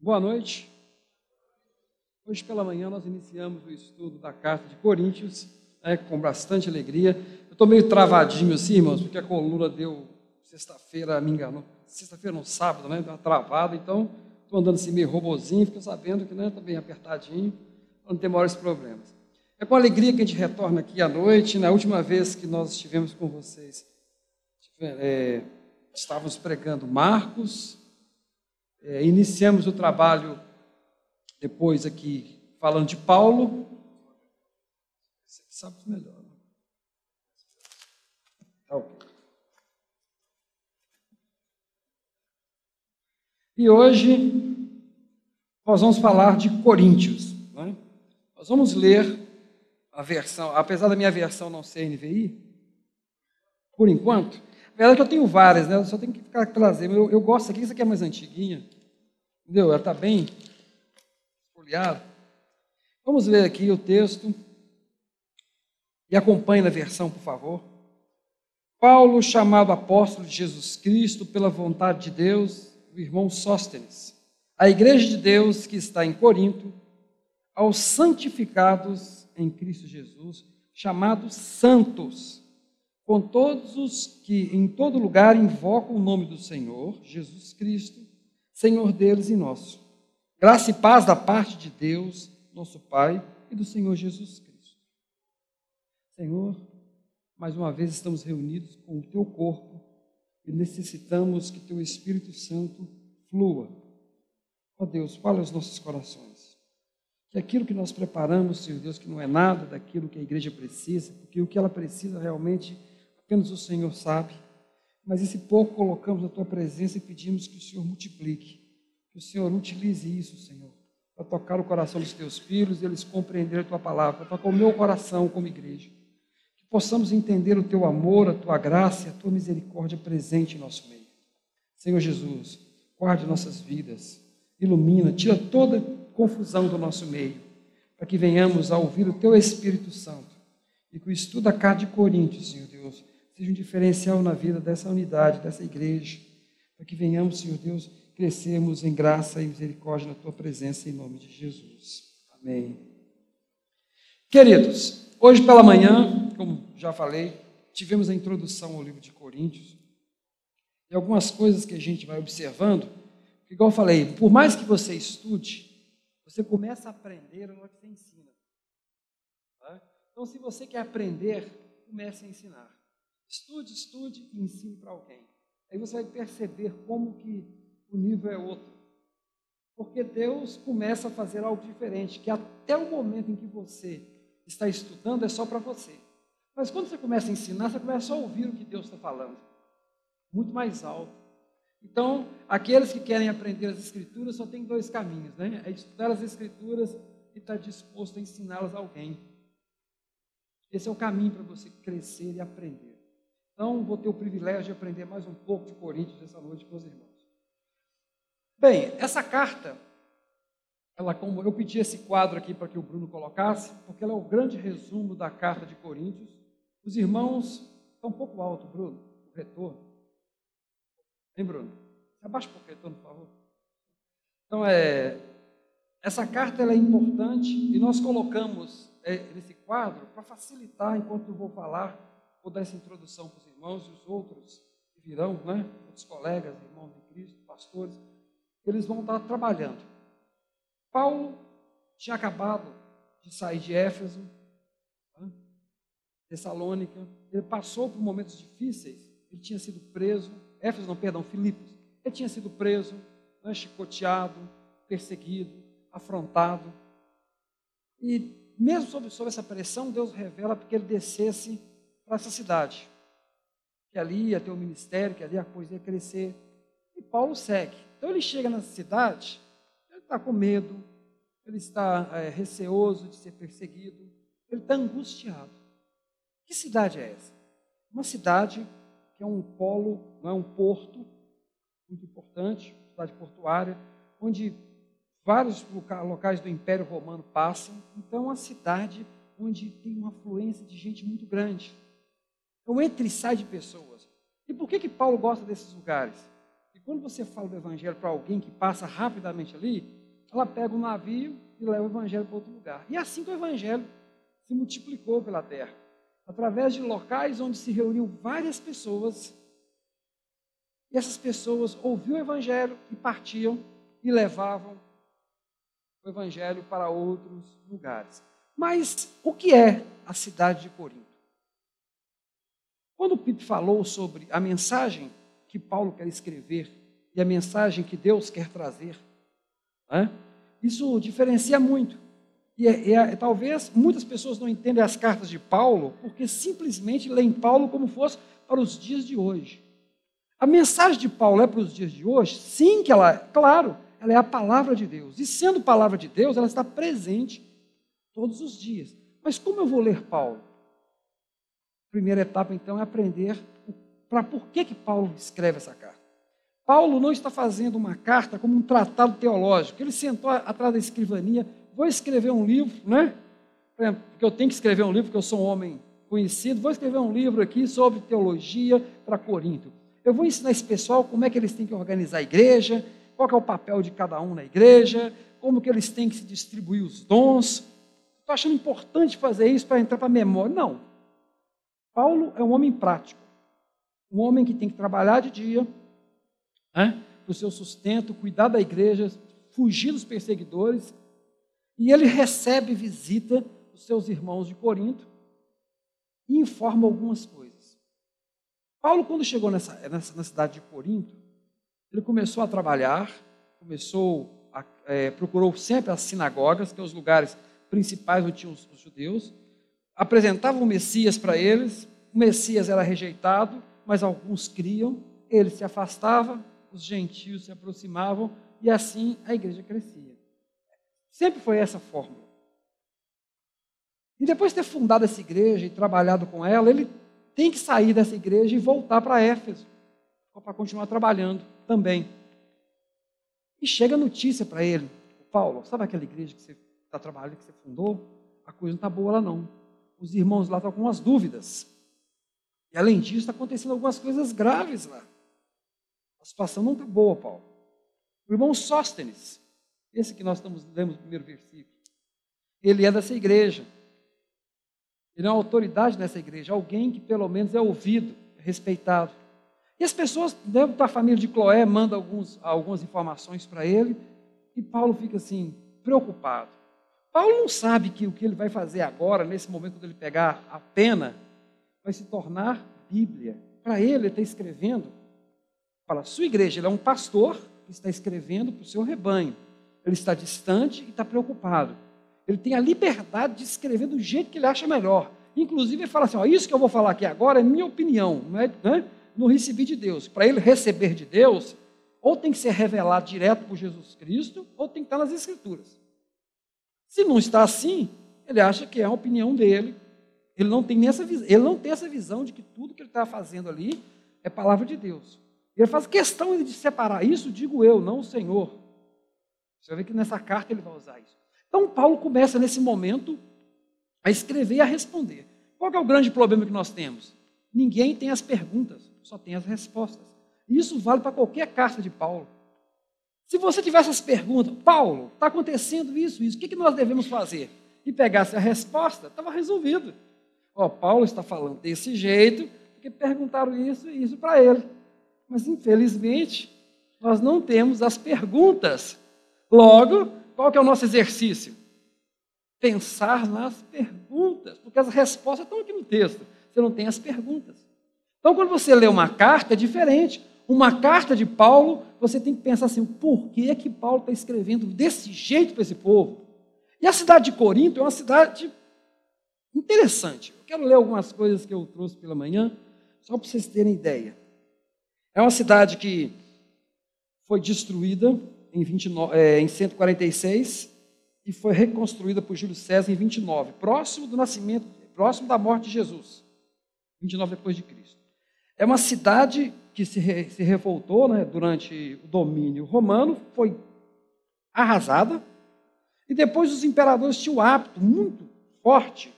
Boa noite. Hoje pela manhã nós iniciamos o estudo da carta de Coríntios, né, com bastante alegria. Eu estou meio travadinho assim, irmãos, porque a coluna deu sexta-feira, me enganou. Sexta-feira, não, sábado, né? Deu uma travada, então estou andando assim meio robozinho, fico sabendo que está né, tá bem apertadinho, não tem maiores problemas. É com alegria que a gente retorna aqui à noite. Na última vez que nós estivemos com vocês, é, estávamos pregando Marcos, é, iniciamos o trabalho depois aqui falando de Paulo. Você sabe melhor. Né? Tá ok. E hoje nós vamos falar de Coríntios. Né? Nós vamos ler a versão, apesar da minha versão não ser NVI, por enquanto, na verdade eu tenho várias, né? Eu só tenho que ficar trazendo. Eu, eu gosto aqui, isso aqui é mais antiguinha. Entendeu? Ela está bem folheada. Vamos ler aqui o texto. E acompanhe na versão, por favor. Paulo, chamado apóstolo de Jesus Cristo pela vontade de Deus, o irmão Sóstenes, a igreja de Deus que está em Corinto, aos santificados em Cristo Jesus, chamados santos, com todos os que em todo lugar invocam o nome do Senhor, Jesus Cristo, Senhor deles e nosso. Graça e paz da parte de Deus, nosso Pai, e do Senhor Jesus Cristo. Senhor, mais uma vez estamos reunidos com o teu corpo e necessitamos que teu Espírito Santo flua. Ó Deus, fala aos nossos corações que aquilo que nós preparamos, Senhor Deus, que não é nada daquilo que a igreja precisa, porque o que ela precisa realmente apenas o Senhor sabe, mas esse pouco colocamos na tua presença e pedimos que o Senhor multiplique, que o Senhor utilize isso, Senhor, para tocar o coração dos teus filhos e eles compreenderem a tua palavra, para tocar o meu coração como igreja, que possamos entender o teu amor, a tua graça e a tua misericórdia presente em nosso meio. Senhor Jesus, guarde nossas vidas, ilumina, tira toda confusão do nosso meio, para que venhamos a ouvir o Teu Espírito Santo e que o estudo da carta de Coríntios, Senhor seja um diferencial na vida dessa unidade, dessa igreja, para que venhamos, Senhor Deus, crescermos em graça e misericórdia na Tua presença, em nome de Jesus. Amém. Queridos, hoje pela manhã, como já falei, tivemos a introdução ao livro de Coríntios e algumas coisas que a gente vai observando, igual eu falei, por mais que você estude, você começa a aprender hora que você ensina. Tá? Então, se você quer aprender, comece a ensinar. Estude, estude e ensine para alguém. Aí você vai perceber como que o nível é outro. Porque Deus começa a fazer algo diferente, que até o momento em que você está estudando é só para você. Mas quando você começa a ensinar, você começa a ouvir o que Deus está falando. Muito mais alto. Então, aqueles que querem aprender as Escrituras só tem dois caminhos, né? É estudar as Escrituras e estar disposto a ensiná-las a alguém. Esse é o caminho para você crescer e aprender. Então, vou ter o privilégio de aprender mais um pouco de Coríntios essa noite com os irmãos. Bem, essa carta, ela como eu pedi esse quadro aqui para que o Bruno colocasse, porque ela é o grande resumo da carta de Coríntios. Os irmãos estão um pouco alto, Bruno, o retorno. Hein, Bruno? Abaixa um pouquinho, por favor. Então, é, essa carta é importante e nós colocamos é, nesse quadro para facilitar, enquanto eu vou falar, vou dar essa introdução para os irmãos e os outros que virão, né? outros colegas, irmãos de Cristo, pastores, eles vão estar trabalhando. Paulo tinha acabado de sair de Éfeso, né? Tessalônica, ele passou por momentos difíceis, ele tinha sido preso, Éfeso, não, perdão, Filipos. Ele tinha sido preso, né, chicoteado, perseguido, afrontado. E mesmo sob, sob essa pressão, Deus revela que ele descesse para essa cidade. Que ali ia ter o um ministério, que ali a coisa ia crescer. E Paulo segue. Então ele chega nessa cidade, ele está com medo, ele está é, receoso de ser perseguido, ele está angustiado. Que cidade é essa? Uma cidade que é um polo, não é um porto muito importante, cidade portuária, onde vários locais do Império Romano passam. Então, é uma cidade onde tem uma afluência de gente muito grande. Então, entra e sai de pessoas. E por que, que Paulo gosta desses lugares? E quando você fala do evangelho para alguém que passa rapidamente ali, ela pega um navio e leva o evangelho para outro lugar. E é assim que o evangelho se multiplicou pela terra, através de locais onde se reuniam várias pessoas. E essas pessoas ouviam o evangelho e partiam e levavam o evangelho para outros lugares. Mas o que é a cidade de Corinto? Quando o Pipe falou sobre a mensagem que Paulo quer escrever e a mensagem que Deus quer trazer, né? isso diferencia muito. E é, é, talvez muitas pessoas não entendem as cartas de Paulo porque simplesmente leem Paulo como fosse para os dias de hoje. A mensagem de Paulo é para os dias de hoje? Sim, que ela, claro, ela é a palavra de Deus. E sendo palavra de Deus, ela está presente todos os dias. Mas como eu vou ler Paulo? Primeira etapa, então, é aprender para por que, que Paulo escreve essa carta. Paulo não está fazendo uma carta como um tratado teológico. Ele sentou atrás da escrivania, vou escrever um livro, né? Porque eu tenho que escrever um livro, porque eu sou um homem conhecido, vou escrever um livro aqui sobre teologia para Corinto. Eu vou ensinar esse pessoal como é que eles têm que organizar a igreja, qual é o papel de cada um na igreja, como que eles têm que se distribuir os dons. Estou achando importante fazer isso para entrar para a memória. Não. Paulo é um homem prático. Um homem que tem que trabalhar de dia, né, para o seu sustento, cuidar da igreja, fugir dos perseguidores. E ele recebe visita dos seus irmãos de Corinto e informa algumas coisas. Paulo, quando chegou nessa, nessa na cidade de Corinto, ele começou a trabalhar, começou a, é, procurou sempre as sinagogas, que são os lugares principais onde tinham os, os judeus, apresentava o Messias para eles, o Messias era rejeitado, mas alguns criam, ele se afastava, os gentios se aproximavam e assim a igreja crescia. Sempre foi essa fórmula. E depois de ter fundado essa igreja e trabalhado com ela, ele tem que sair dessa igreja e voltar para Éfeso, para continuar trabalhando também. E chega a notícia para ele, Paulo, sabe aquela igreja que você está trabalhando, que você fundou? A coisa não está boa lá não. Os irmãos lá estão com umas dúvidas. E além disso, está acontecendo algumas coisas graves lá. A situação não está boa, Paulo. O irmão Sóstenes, esse que nós estamos lendo no primeiro versículo, ele é dessa igreja. Ele é uma autoridade nessa igreja, alguém que pelo menos é ouvido, é respeitado. E as pessoas dentro da família de Cloé mandam alguns, algumas informações para ele, e Paulo fica assim, preocupado. Paulo não sabe que o que ele vai fazer agora, nesse momento quando ele pegar a pena, vai se tornar Bíblia. Para ele, ele está escrevendo para a sua igreja. Ele é um pastor que está escrevendo para o seu rebanho. Ele está distante e está preocupado. Ele tem a liberdade de escrever do jeito que ele acha melhor. Inclusive, ele fala assim: ó, Isso que eu vou falar aqui agora é minha opinião. Não é, né? não recebi de Deus. Para ele receber de Deus, ou tem que ser revelado direto por Jesus Cristo, ou tem que estar nas Escrituras. Se não está assim, ele acha que é a opinião dele. Ele não tem essa, ele não tem essa visão de que tudo que ele está fazendo ali é palavra de Deus. Ele faz questão de separar isso, digo eu, não o Senhor. Você ver que nessa carta ele vai usar isso. Então Paulo começa nesse momento a escrever e a responder. Qual é o grande problema que nós temos? Ninguém tem as perguntas só tem as respostas. Isso vale para qualquer carta de Paulo. Se você tivesse as perguntas, Paulo, está acontecendo isso, isso, o que, que nós devemos fazer? E pegasse a resposta, estava resolvido. Ó, Paulo está falando desse jeito, porque perguntaram isso e isso para ele. Mas, infelizmente, nós não temos as perguntas. Logo, qual que é o nosso exercício? Pensar nas perguntas, porque as respostas estão aqui no texto. Você não tem as perguntas. Então, quando você lê uma carta, é diferente. Uma carta de Paulo, você tem que pensar assim: por que, que Paulo está escrevendo desse jeito para esse povo? E a cidade de Corinto é uma cidade interessante. Eu quero ler algumas coisas que eu trouxe pela manhã, só para vocês terem ideia. É uma cidade que foi destruída em, 29, é, em 146 e foi reconstruída por Júlio César em 29, próximo do nascimento, próximo da morte de Jesus, 29 depois de Cristo. É uma cidade que se, re, se revoltou né, durante o domínio romano, foi arrasada, e depois os imperadores tinham o hábito muito forte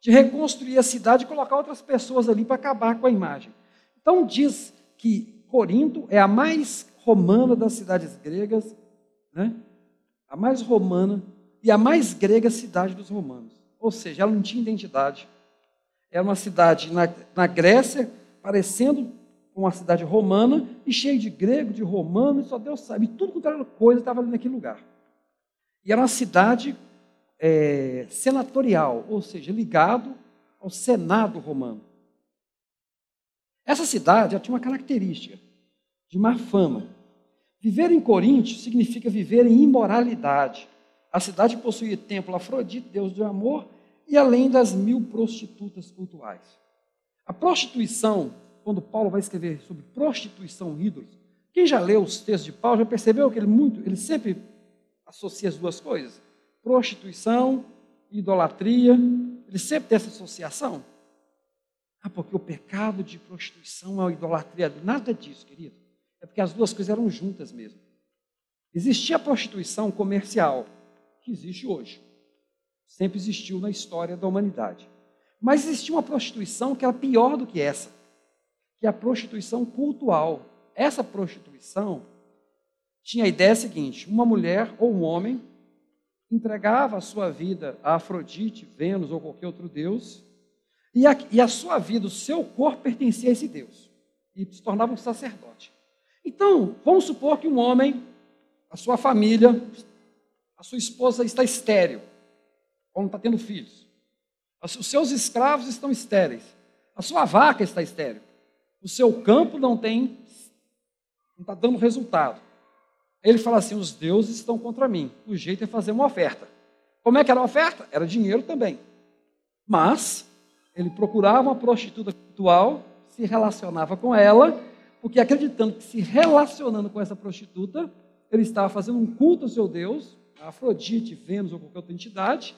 de reconstruir a cidade e colocar outras pessoas ali para acabar com a imagem. Então diz que Corinto é a mais romana das cidades gregas, né? a mais romana e a mais grega cidade dos romanos. Ou seja, ela não tinha identidade. Era uma cidade na, na Grécia, parecendo uma cidade romana, e cheia de grego, de romano, e só Deus sabe. E tudo quanto era coisa estava ali naquele lugar. E era uma cidade é, senatorial, ou seja, ligado ao Senado romano. Essa cidade tinha uma característica de má fama. Viver em Corinto significa viver em imoralidade. A cidade possuía templo Afrodite, deus do amor, e além das mil prostitutas cultuais. A prostituição, quando Paulo vai escrever sobre prostituição e ídolos, quem já leu os textos de Paulo já percebeu que ele muito, ele sempre associa as duas coisas: prostituição, idolatria. Ele sempre tem essa associação. Ah, porque o pecado de prostituição é a idolatria. Nada disso, querido. É porque as duas coisas eram juntas mesmo. Existia a prostituição comercial, que existe hoje. Sempre existiu na história da humanidade. Mas existia uma prostituição que era pior do que essa, que é a prostituição cultural. Essa prostituição tinha a ideia seguinte: uma mulher ou um homem entregava a sua vida a Afrodite, Vênus ou qualquer outro deus, e a, e a sua vida, o seu corpo pertencia a esse Deus. E se tornava um sacerdote. Então, vamos supor que um homem, a sua família, a sua esposa está estéril, ou não está tendo filhos. Os seus escravos estão estéreis. A sua vaca está estéril. O seu campo não tem, não está dando resultado. Ele fala assim: os deuses estão contra mim. O jeito é fazer uma oferta. Como é que era a oferta? Era dinheiro também. Mas ele procurava uma prostituta ritual, se relacionava com ela, porque acreditando que se relacionando com essa prostituta, ele estava fazendo um culto ao seu Deus, a Afrodite, Vênus ou qualquer outra entidade,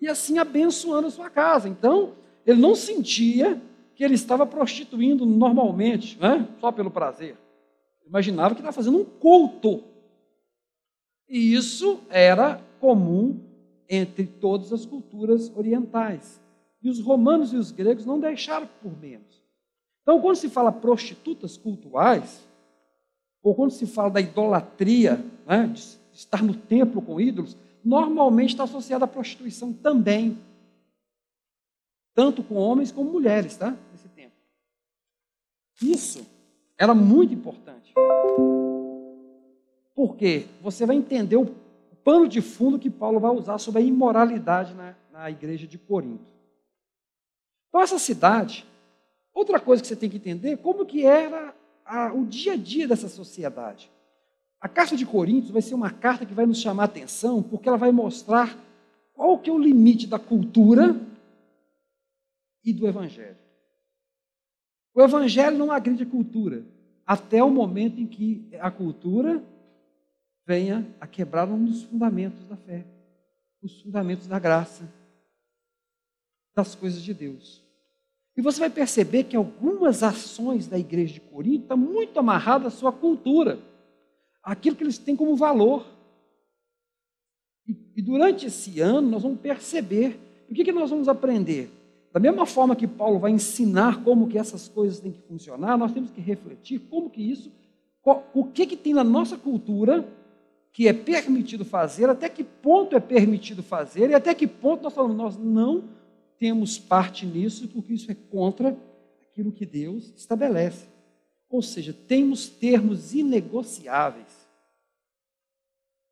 e assim abençoando a sua casa. Então, ele não sentia que ele estava prostituindo normalmente, né? só pelo prazer. Imaginava que estava fazendo um culto. E isso era comum entre todas as culturas orientais. E os romanos e os gregos não deixaram por menos. Então, quando se fala prostitutas cultuais, ou quando se fala da idolatria, né, de estar no templo com ídolos, normalmente está associada à prostituição também. Tanto com homens como mulheres, tá? Nesse tempo. Isso era muito importante. Porque você vai entender o pano de fundo que Paulo vai usar sobre a imoralidade na, na igreja de Corinto. Então, essa cidade, outra coisa que você tem que entender, como que era a, o dia a dia dessa sociedade. A carta de Coríntios vai ser uma carta que vai nos chamar a atenção, porque ela vai mostrar qual que é o limite da cultura e do evangelho. O evangelho não agride a cultura, até o momento em que a cultura venha a quebrar um dos fundamentos da fé, os fundamentos da graça das coisas de Deus. E você vai perceber que algumas ações da igreja de Corinto estão muito amarradas à sua cultura, aquilo que eles têm como valor. E, e durante esse ano nós vamos perceber o que, que nós vamos aprender. Da mesma forma que Paulo vai ensinar como que essas coisas têm que funcionar, nós temos que refletir como que isso, o que, que tem na nossa cultura que é permitido fazer, até que ponto é permitido fazer e até que ponto nós falamos, nós não temos parte nisso, porque isso é contra aquilo que Deus estabelece. Ou seja, temos termos inegociáveis.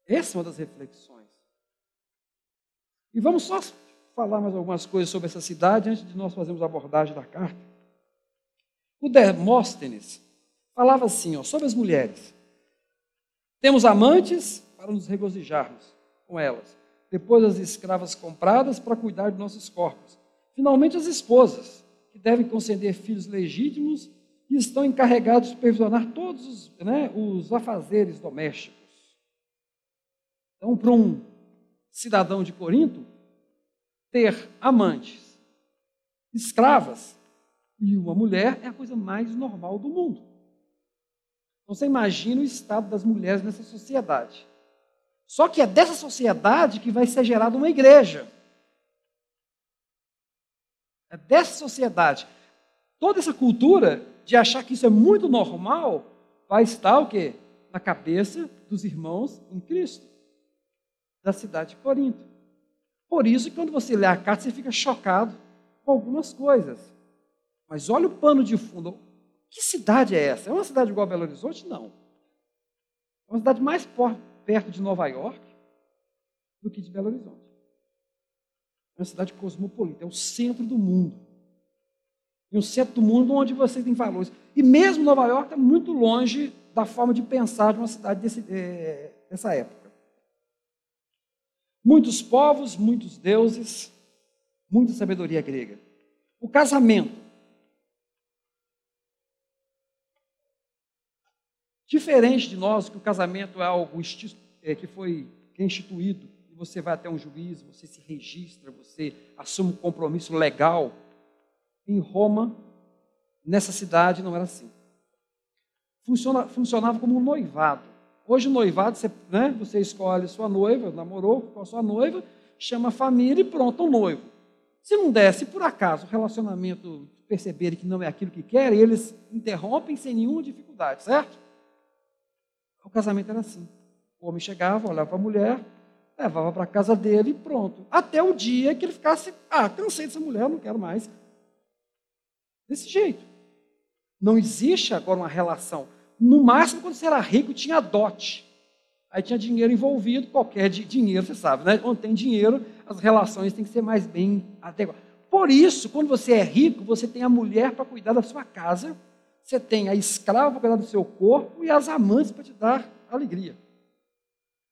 Essa é uma das reflexões. E vamos só falar mais algumas coisas sobre essa cidade antes de nós fazermos a abordagem da carta. O Demóstenes falava assim ó, sobre as mulheres. Temos amantes para nos regozijarmos com elas depois as escravas compradas para cuidar de nossos corpos. Finalmente, as esposas, que devem conceder filhos legítimos e estão encarregados de supervisionar todos os, né, os afazeres domésticos. Então, para um cidadão de Corinto, ter amantes, escravas e uma mulher é a coisa mais normal do mundo. Então, você imagina o estado das mulheres nessa sociedade. Só que é dessa sociedade que vai ser gerada uma igreja. É dessa sociedade. Toda essa cultura de achar que isso é muito normal vai estar o quê? a cabeça dos irmãos em Cristo, da cidade de Corinto. Por isso, quando você lê a carta, você fica chocado com algumas coisas. Mas olha o pano de fundo. Que cidade é essa? É uma cidade igual a Belo Horizonte? Não. É uma cidade mais perto de Nova York do que de Belo Horizonte. É uma cidade cosmopolita, é o centro do mundo. E o centro do mundo onde você tem valores. E mesmo Nova York está muito longe da forma de pensar de uma cidade desse, é, dessa época. Muitos povos, muitos deuses, muita sabedoria grega. O casamento. Diferente de nós, que o casamento é algo é, que foi instituído, e você vai até um juiz, você se registra, você assume um compromisso legal. Em Roma, nessa cidade, não era assim. Funciona, funcionava como um noivado. Hoje, o noivado, você, né, você escolhe sua noiva, namorou com a sua noiva, chama a família e pronto, um noivo. Se não der, se por acaso o relacionamento perceberem que não é aquilo que querem, eles interrompem sem nenhuma dificuldade, certo? O casamento era assim. O homem chegava, olhava para a mulher, levava para a casa dele e pronto. Até o dia que ele ficasse, ah, cansei dessa mulher, não quero mais. Desse jeito. Não existe agora uma relação. No máximo, quando você era rico, tinha dote. Aí tinha dinheiro envolvido, qualquer dinheiro, você sabe, né? Quando tem dinheiro, as relações têm que ser mais bem adequadas. Por isso, quando você é rico, você tem a mulher para cuidar da sua casa, você tem a escrava para cuidar do seu corpo e as amantes para te dar alegria.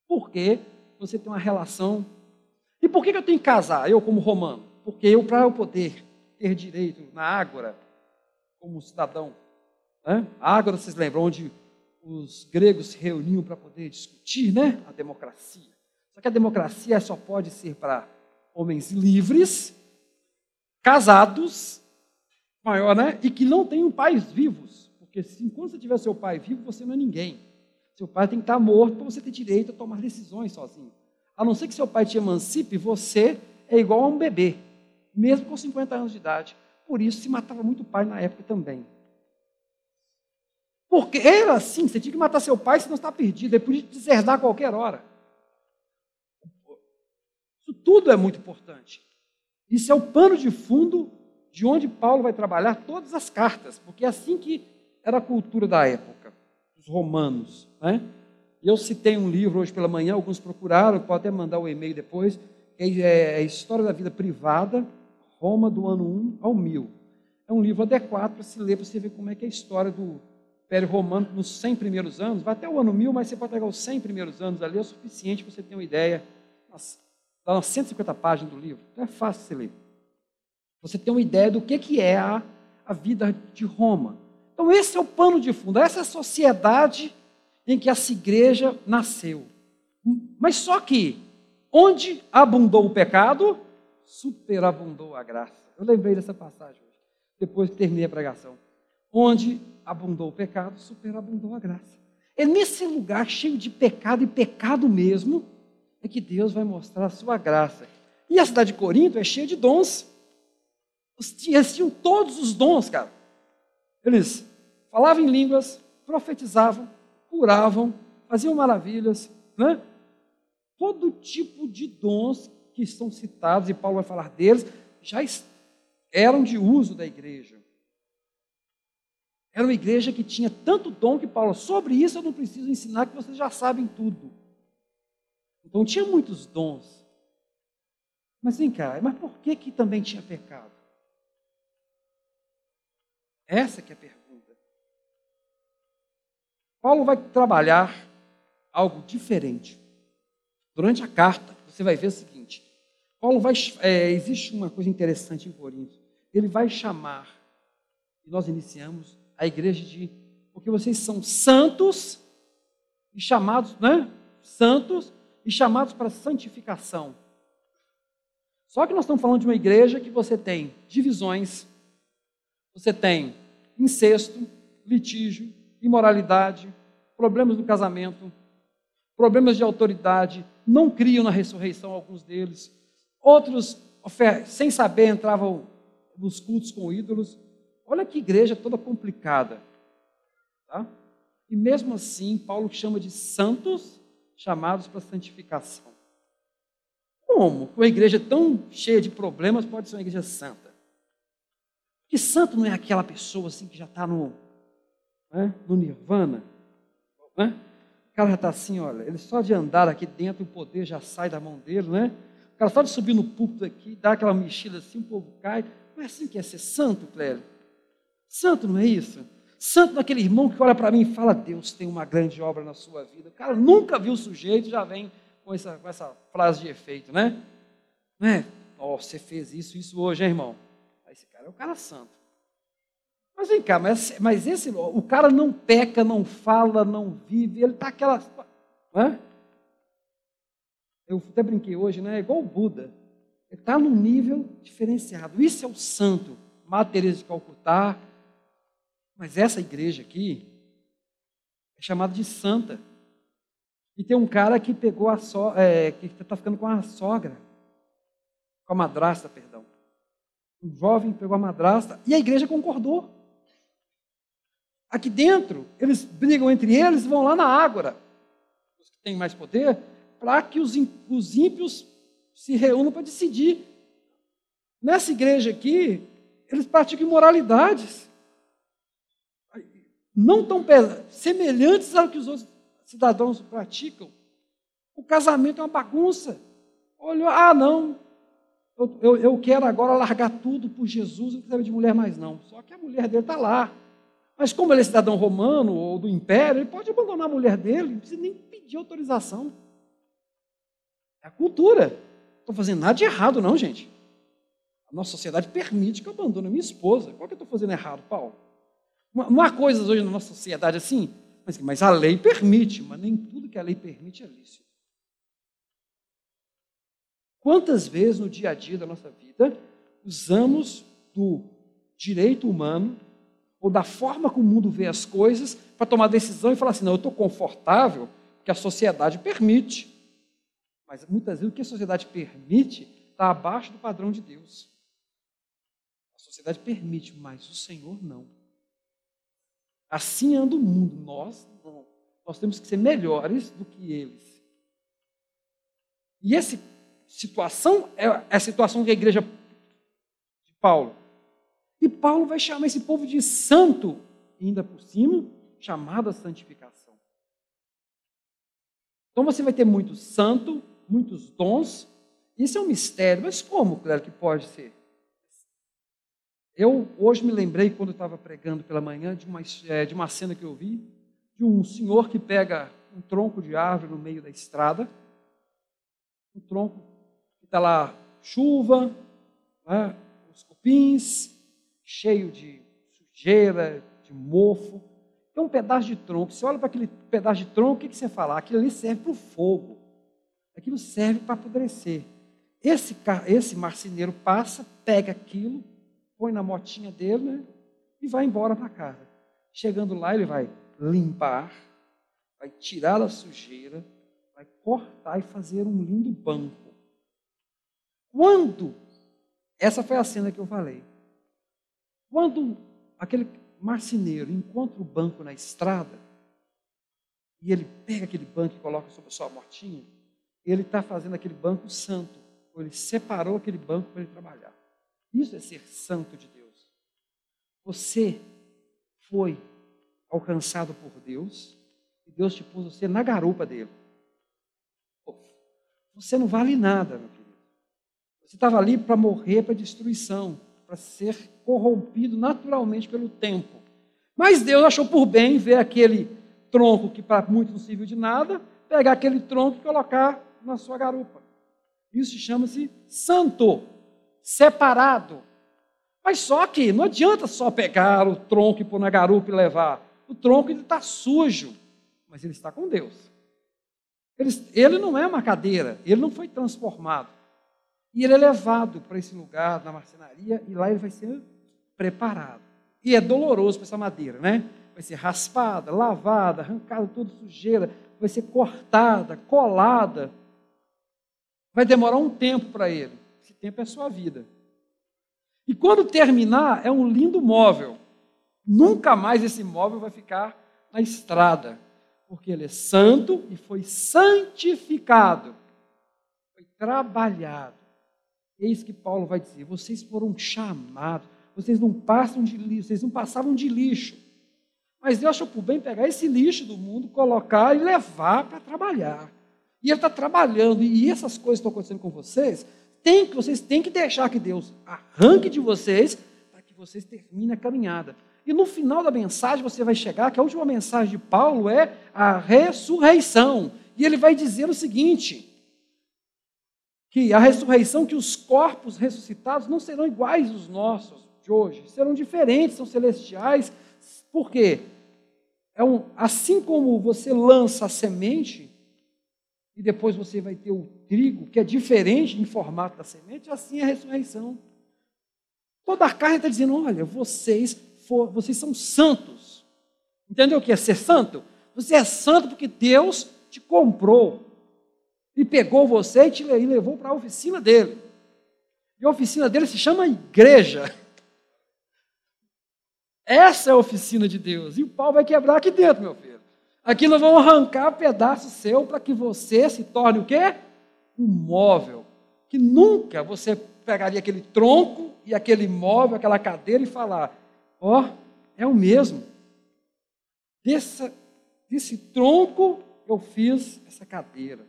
Porque você tem uma relação. E por que eu tenho que casar, eu como romano? Porque eu, para eu poder ter direito na ágora, como cidadão, né? ágora, vocês lembram, onde os gregos se reuniam para poder discutir né? a democracia. Só que a democracia só pode ser para homens livres, casados, maior, né? E que não tenham pais vivos. Porque se, enquanto você tiver seu pai vivo, você não é ninguém. Seu pai tem que estar morto para você ter direito a tomar decisões sozinho. A não ser que seu pai te emancipe, você é igual a um bebê, mesmo com 50 anos de idade. Por isso se matava muito pai na época também. Porque era assim, você tinha que matar seu pai, senão está perdido. Ele podia te deserdar a qualquer hora. Isso tudo é muito importante. Isso é o pano de fundo de onde Paulo vai trabalhar todas as cartas, porque é assim que era a cultura da época, os romanos. Né? Eu citei um livro hoje pela manhã, alguns procuraram, pode até mandar o um e-mail depois, é a História da Vida Privada, Roma do ano 1 ao 1000. É um livro adequado para se ler, para você ver como é que é a história do Império Romano nos 100 primeiros anos, vai até o ano 1000, mas você pode pegar os 100 primeiros anos ali, é o suficiente para você ter uma ideia. Está nas 150 páginas do livro, então é fácil você ler. Você tem uma ideia do que, que é a, a vida de Roma. Então, esse é o pano de fundo, essa é a sociedade em que essa igreja nasceu. Mas só que, onde abundou o pecado, superabundou a graça. Eu lembrei dessa passagem depois que terminei a pregação. Onde abundou o pecado, superabundou a graça. É nesse lugar cheio de pecado e pecado mesmo é que Deus vai mostrar a sua graça. E a cidade de Corinto é cheia de dons. Eles tinham todos os dons, cara. Eles falavam em línguas, profetizavam, curavam, faziam maravilhas, né? Todo tipo de dons que estão citados, e Paulo vai falar deles, já eram de uso da igreja. Era uma igreja que tinha tanto dom que Paulo, sobre isso eu não preciso ensinar, que vocês já sabem tudo. Então tinha muitos dons. Mas vem cá, mas por que, que também tinha pecado? Essa que é a pergunta. Paulo vai trabalhar algo diferente. Durante a carta, você vai ver o seguinte: Paulo vai. É, existe uma coisa interessante em Corinto. Ele vai chamar, e nós iniciamos a igreja de. Porque vocês são santos e chamados, né? Santos e chamados para santificação. Só que nós estamos falando de uma igreja que você tem divisões, você tem incesto, litígio, imoralidade, problemas no casamento, problemas de autoridade, não criam na ressurreição alguns deles. Outros, sem saber, entravam nos cultos com ídolos. Olha que igreja toda complicada. Tá? E mesmo assim, Paulo chama de santos chamados para santificação. Como? Uma igreja tão cheia de problemas pode ser uma igreja santa? Que santo não é aquela pessoa assim que já está no, né, no nirvana? Né? O cara já está assim, olha, ele só de andar aqui dentro, o poder já sai da mão dele, né? O cara só de subir no púlpito aqui, dar aquela mexida assim, o povo cai. Não é assim que é ser santo, Clélio? Santo não é isso? Santo naquele irmão que olha para mim e fala: Deus tem uma grande obra na sua vida. O cara nunca viu o sujeito, já vem com essa, com essa frase de efeito, né? Não é? Oh, você fez isso, isso hoje, hein, irmão? Esse cara é o cara santo. Mas vem cá, mas, mas esse, o cara não peca, não fala, não vive, ele está aquela. Né? Eu até brinquei hoje, né? É igual o Buda. Ele está num nível diferenciado. Isso é o santo. Madre Teresa de Calcutá, mas essa igreja aqui é chamada de santa. E tem um cara que pegou a so, é, que está ficando com a sogra, com a madrasta, perdão. Um jovem pegou a madrasta e a igreja concordou. Aqui dentro, eles brigam entre eles e vão lá na ágora, os que têm mais poder, para que os, os ímpios se reúnam para decidir. Nessa igreja aqui, eles praticam imoralidades não tão semelhantes ao que os outros cidadãos praticam. O casamento é uma bagunça. Olha, ah, não, eu, eu, eu, quero agora largar tudo por Jesus, não quero de mulher mais não. Só que a mulher dele está lá. Mas como ele é cidadão romano ou do império, ele pode abandonar a mulher dele, não precisa nem pedir autorização. É a cultura. Não estou fazendo nada de errado, não, gente. A nossa sociedade permite que eu abandone a minha esposa. Qual que eu estou fazendo errado, Paulo? Não há coisas hoje na nossa sociedade assim, mas, mas a lei permite, mas nem tudo que a lei permite é lícito. Quantas vezes no dia a dia da nossa vida usamos do direito humano ou da forma como o mundo vê as coisas para tomar decisão e falar assim: não, eu estou confortável porque a sociedade permite. Mas muitas vezes o que a sociedade permite está abaixo do padrão de Deus. A sociedade permite, mas o Senhor não. Assim anda o mundo. Nós não. Nós temos que ser melhores do que eles. E essa situação é a situação da igreja de Paulo. E Paulo vai chamar esse povo de santo, ainda por cima, chamado a santificação. Então você vai ter muito santo, muitos dons. Isso é um mistério, mas como, claro, que pode ser? Eu hoje me lembrei, quando estava pregando pela manhã, de uma, é, de uma cena que eu vi, de um senhor que pega um tronco de árvore no meio da estrada, um tronco que está lá, chuva, né, os cupins, cheio de sujeira, de mofo. Tem um pedaço de tronco. Você olha para aquele pedaço de tronco, o que, que você fala? Aquilo ali serve para o fogo. Aquilo serve para apodrecer. Esse, esse marceneiro passa, pega aquilo, põe na motinha dele né, e vai embora para casa. Chegando lá, ele vai limpar, vai tirar a sujeira, vai cortar e fazer um lindo banco. Quando, essa foi a cena que eu falei, quando aquele marceneiro encontra o banco na estrada, e ele pega aquele banco e coloca sobre a sua motinha, ele está fazendo aquele banco santo, ou ele separou aquele banco para ele trabalhar. Isso é ser santo de Deus. Você foi alcançado por Deus e Deus te pôs você na garupa dele. Você não vale nada, meu querido. Você estava ali para morrer para destruição, para ser corrompido naturalmente pelo tempo. Mas Deus achou por bem ver aquele tronco que para muitos não serviu de nada, pegar aquele tronco e colocar na sua garupa. Isso chama-se santo separado. Mas só que não adianta só pegar o tronco e pôr na garupa e levar. O tronco ele está sujo, mas ele está com Deus. Ele, ele não é uma cadeira, ele não foi transformado. E ele é levado para esse lugar na marcenaria e lá ele vai ser preparado. E é doloroso para essa madeira, né? Vai ser raspada, lavada, arrancada toda sujeira, vai ser cortada, colada. Vai demorar um tempo para ele tempo é sua vida. E quando terminar, é um lindo móvel. Nunca mais esse móvel vai ficar na estrada, porque ele é santo e foi santificado, foi trabalhado. Eis que Paulo vai dizer: vocês foram chamados, vocês não passam de lixo, vocês não passavam de lixo. Mas Deus achou por bem pegar esse lixo do mundo, colocar e levar para trabalhar. E ele está trabalhando, e essas coisas estão acontecendo com vocês, que, vocês têm que deixar que Deus arranque de vocês para que vocês terminem a caminhada. E no final da mensagem você vai chegar que a última mensagem de Paulo é a ressurreição. E ele vai dizer o seguinte: que a ressurreição, que os corpos ressuscitados não serão iguais aos nossos de hoje, serão diferentes, são celestiais. Por quê? É um, assim como você lança a semente e depois você vai ter o trigo, que é diferente em formato da semente, assim é a ressurreição. Toda a carne está dizendo: olha, vocês, for, vocês são santos. Entendeu o que é ser santo? Você é santo porque Deus te comprou e pegou você e te levou para a oficina dele. E a oficina dele se chama igreja. Essa é a oficina de Deus. E o pau vai quebrar aqui dentro, meu filho. Aqui nós vamos arrancar pedaço seu para que você se torne o quê? Um móvel. Que nunca você pegaria aquele tronco e aquele móvel, aquela cadeira e falar: ó, oh, é o mesmo. Desse, tronco eu fiz essa cadeira.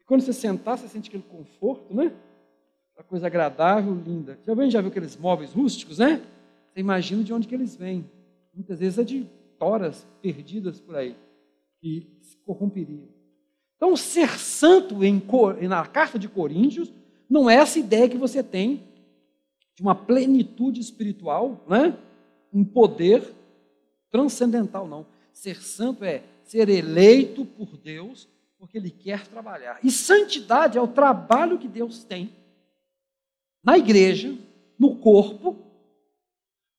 E quando você sentar, você sente aquele conforto, né? Uma coisa agradável, linda. Já viu, já viu aqueles móveis rústicos, né? Você imagina de onde que eles vêm. Muitas vezes é de toras perdidas por aí, que se corromperiam. Então, ser santo em, na carta de Coríntios não é essa ideia que você tem de uma plenitude espiritual, né? um poder transcendental, não. Ser santo é ser eleito por Deus porque Ele quer trabalhar. E santidade é o trabalho que Deus tem na igreja, no corpo,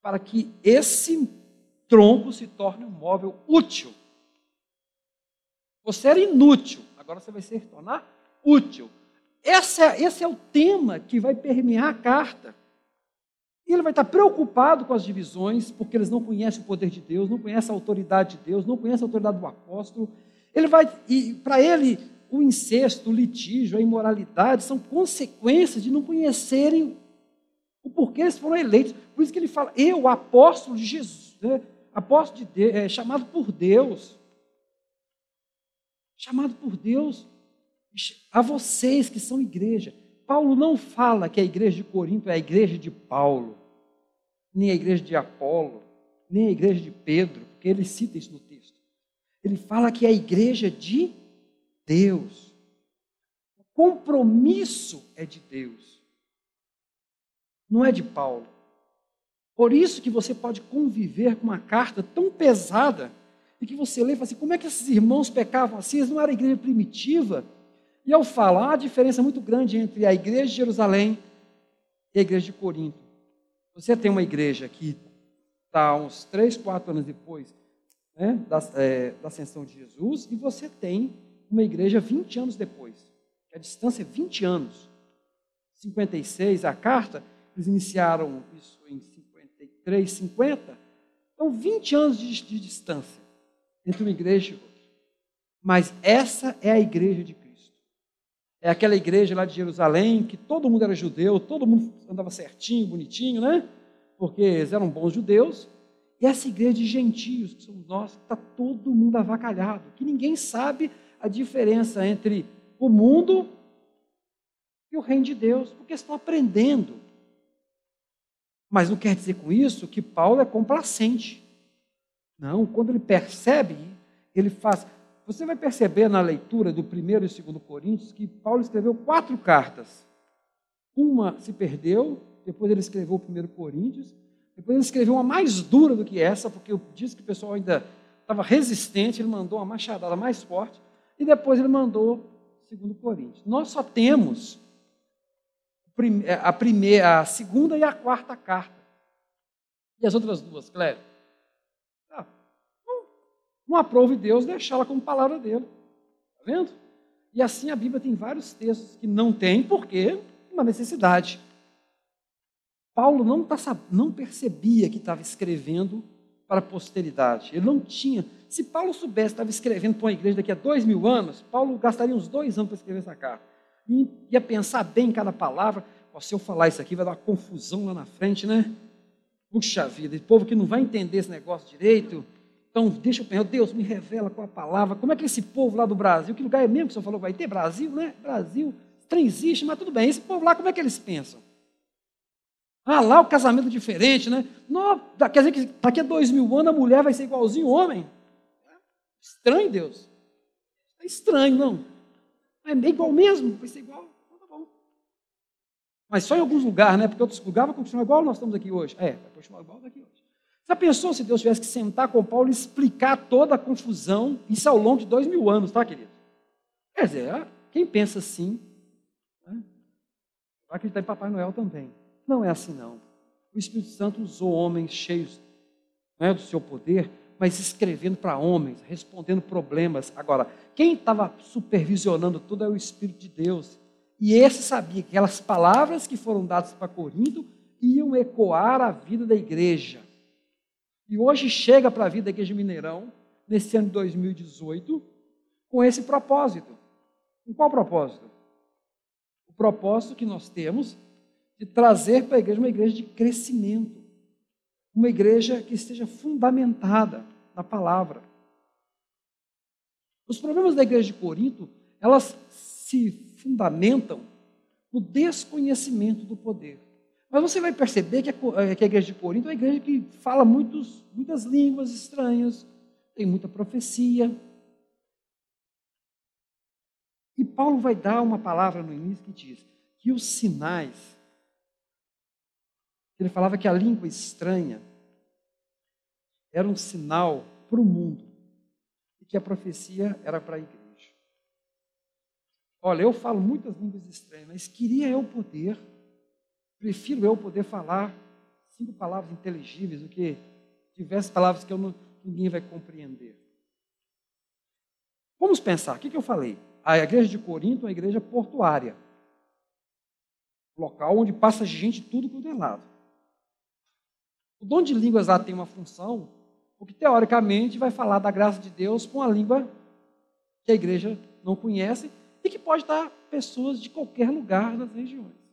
para que esse tronco se torne um móvel útil. Você era inútil, agora você vai se tornar útil. Esse é, esse é o tema que vai permear a carta. E ele vai estar preocupado com as divisões, porque eles não conhecem o poder de Deus, não conhecem a autoridade de Deus, não conhecem a autoridade do apóstolo. Ele vai, e para ele, o incesto, o litígio, a imoralidade são consequências de não conhecerem o porquê eles foram eleitos. Por isso que ele fala, eu, apóstolo de Jesus, né? apóstolo de Deus, é, chamado por Deus, chamado por Deus, a vocês que são igreja. Paulo não fala que a igreja de Corinto é a igreja de Paulo, nem a igreja de Apolo, nem a igreja de Pedro, porque ele cita isso no texto. Ele fala que é a igreja de Deus. O compromisso é de Deus, não é de Paulo. Por isso que você pode conviver com uma carta tão pesada e que você lê e fala assim, como é que esses irmãos pecavam assim? Eles não eram igreja primitiva? E eu falo, há uma diferença muito grande entre a igreja de Jerusalém e a igreja de Corinto. Você tem uma igreja que está uns três, quatro anos depois né, da, é, da ascensão de Jesus, e você tem uma igreja 20 anos depois. A distância é 20 anos. 56, a carta, eles iniciaram isso em 3,50. Então, 20 anos de, de distância entre uma igreja e outra. Mas essa é a igreja de Cristo. É aquela igreja lá de Jerusalém, que todo mundo era judeu, todo mundo andava certinho, bonitinho, né? Porque eles eram bons judeus. E essa igreja de gentios, que somos nós, está todo mundo avacalhado, que ninguém sabe a diferença entre o mundo e o reino de Deus, porque estão aprendendo. Mas não quer dizer com isso que Paulo é complacente. Não, quando ele percebe, ele faz. Você vai perceber na leitura do primeiro e segundo Coríntios que Paulo escreveu quatro cartas. Uma se perdeu, depois ele escreveu o primeiro Coríntios, depois ele escreveu uma mais dura do que essa, porque disse que o pessoal ainda estava resistente, ele mandou uma machadada mais forte, e depois ele mandou segundo Coríntios. Nós só temos é, a primeira, a segunda e a quarta carta. E as outras duas, Cléber? Não, aprove Deus deixá-la como palavra dele. Está vendo? E assim a Bíblia tem vários textos que não tem, porque uma necessidade. Paulo não, tá, não percebia que estava escrevendo para a posteridade. Ele não tinha. Se Paulo soubesse, estava escrevendo para uma igreja daqui a dois mil anos, Paulo gastaria uns dois anos para escrever essa carta. E ia pensar bem em cada palavra. se eu falar isso aqui, vai dar uma confusão lá na frente, né? Puxa vida, esse povo que não vai entender esse negócio direito. Então, deixa eu pensar, Deus, me revela com a palavra. Como é que esse povo lá do Brasil, que lugar é mesmo que o senhor falou vai ter? Brasil, né? Brasil, trem mas tudo bem. Esse povo lá, como é que eles pensam? Ah, lá o casamento é diferente, né? Não, quer dizer que daqui a dois mil anos a mulher vai ser igualzinho o homem? Estranho, Deus. É estranho, não. É igual mesmo? Vai ser igual? Então tá bom. Mas só em alguns lugares, né? Porque outros lugares vai continuar igual nós estamos aqui hoje. É, vai continuar igual daqui hoje. Já pensou se Deus tivesse que sentar com Paulo e explicar toda a confusão, isso ao longo de dois mil anos, tá, querido? Quer dizer, quem pensa assim, né? vai acreditar em Papai Noel também. Não é assim, não. O Espírito Santo usou homens cheios é, do seu poder, mas escrevendo para homens, respondendo problemas. Agora, quem estava supervisionando tudo é o Espírito de Deus. E esse sabia que aquelas palavras que foram dadas para Corinto iam ecoar a vida da igreja. E hoje chega para a vida da igreja Mineirão, nesse ano de 2018, com esse propósito. Com qual propósito? O propósito que nós temos de trazer para a igreja uma igreja de crescimento, uma igreja que esteja fundamentada na palavra. Os problemas da igreja de Corinto, elas se fundamentam no desconhecimento do poder. Mas você vai perceber que a, eh, que a igreja de Corinto é uma igreja que fala muitos, muitas línguas estranhas, tem muita profecia. E Paulo vai dar uma palavra no início que diz que os sinais ele falava que a língua estranha era um sinal para o mundo e que a profecia era para a igreja. Olha, eu falo muitas línguas estranhas, mas queria eu poder, prefiro eu poder falar cinco palavras inteligíveis do que diversas palavras que não, ninguém vai compreender. Vamos pensar, o que, que eu falei? A igreja de Corinto é uma igreja portuária, local onde passa gente tudo quanto é lado. O dom de línguas lá tem uma função, porque teoricamente vai falar da graça de Deus com a língua que a igreja não conhece e que pode dar pessoas de qualquer lugar das regiões.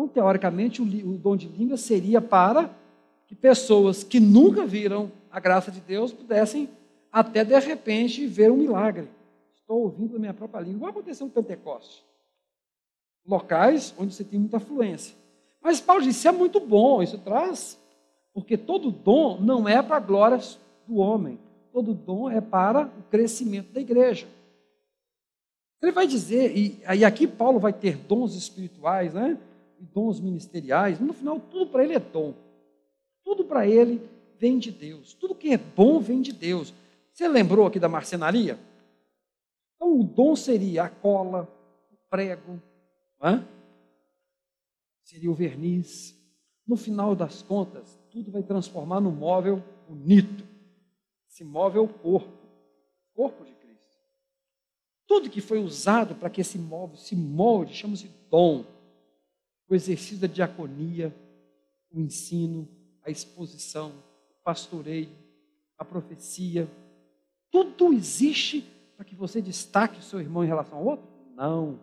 Então, teoricamente, o, dom de línguas seria para que pessoas que nunca viram a graça de Deus pudessem até de repente ver um milagre. Estou ouvindo a minha própria língua. Vai acontecer no Pentecoste. Locais onde você tem muita afluência. Mas Paulo disse: isso é muito bom, isso traz porque todo dom não é para a glória do homem, todo dom é para o crescimento da igreja. Ele vai dizer, e, e aqui Paulo vai ter dons espirituais, né? E dons ministeriais, no final tudo para ele é dom. Tudo para ele vem de Deus. Tudo que é bom vem de Deus. Você lembrou aqui da marcenaria? Então o dom seria a cola, o prego, né? seria o verniz. No final das contas, tudo vai transformar num móvel bonito. Esse móvel é o corpo, corpo de Cristo. Tudo que foi usado para que esse móvel se molde, chama-se dom. O exercício da diaconia, o ensino, a exposição, o pastoreio, a profecia. Tudo existe para que você destaque o seu irmão em relação ao outro? Não.